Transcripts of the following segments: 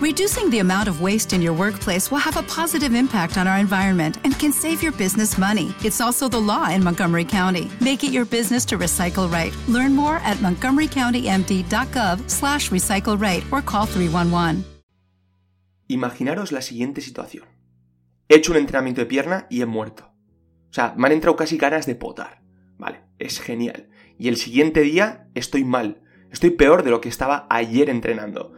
Reducing the amount of waste in your workplace will have a positive impact on our environment and can save your business money. It's also the law in Montgomery County. Make it your business to recycle right. Learn more at montgomerycountymd.gov slash recycle right or call 311. Imaginaros la siguiente situación. He hecho un entrenamiento de pierna y he muerto. O sea, me han entrado casi ganas de potar. Vale, es genial. Y el siguiente día estoy mal. Estoy peor de lo que estaba ayer entrenando.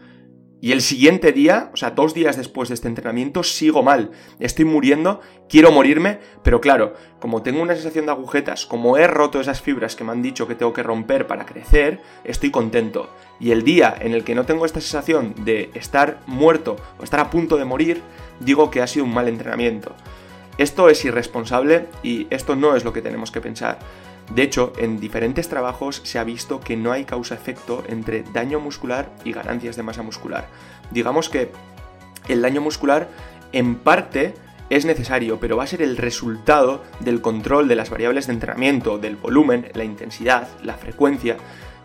Y el siguiente día, o sea, dos días después de este entrenamiento, sigo mal. Estoy muriendo, quiero morirme, pero claro, como tengo una sensación de agujetas, como he roto esas fibras que me han dicho que tengo que romper para crecer, estoy contento. Y el día en el que no tengo esta sensación de estar muerto o estar a punto de morir, digo que ha sido un mal entrenamiento. Esto es irresponsable y esto no es lo que tenemos que pensar. De hecho, en diferentes trabajos se ha visto que no hay causa-efecto entre daño muscular y ganancias de masa muscular. Digamos que el daño muscular en parte es necesario, pero va a ser el resultado del control de las variables de entrenamiento, del volumen, la intensidad, la frecuencia,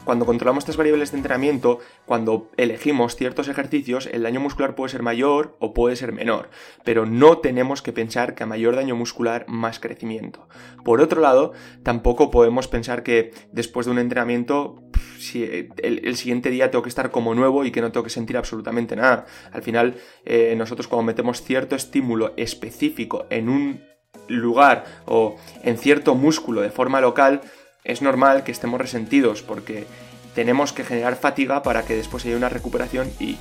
cuando controlamos estas variables de entrenamiento, cuando elegimos ciertos ejercicios, el daño muscular puede ser mayor o puede ser menor, pero no tenemos que pensar que a mayor daño muscular más crecimiento. Por otro lado, tampoco podemos pensar que después de un entrenamiento si el, siguiente día tengo que estar como nuevo y que no tengo que sentir absolutamente nada. Al final, eh, nosotros cuando metemos cierto estímulo específico en un lugar o en cierto músculo de forma local, es normal que estemos resentidos porque tenemos que generar fatiga para que después haya una recuperación y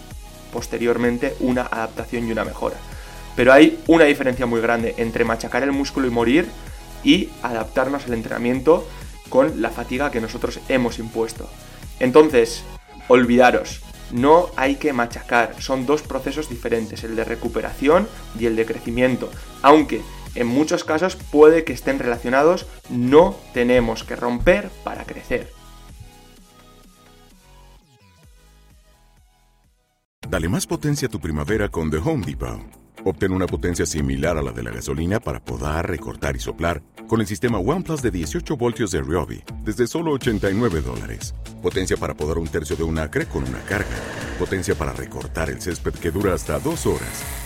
posteriormente una adaptación y una mejora. Pero hay una diferencia muy grande entre machacar el músculo y morir y adaptarnos al entrenamiento con la fatiga que nosotros hemos impuesto. Entonces, olvidaros, no hay que machacar, son dos procesos diferentes, el de recuperación y el de crecimiento, aunque en muchos casos puede que estén relacionados, no tenemos que romper para crecer. Dale más potencia a tu primavera con The Home Depot. Obtén una potencia similar a la de la gasolina para poder recortar y soplar con el sistema OnePlus de 18 voltios de Ryobi desde solo 89 dólares. Potencia para podar un tercio de un acre con una carga. Potencia para recortar el césped que dura hasta dos horas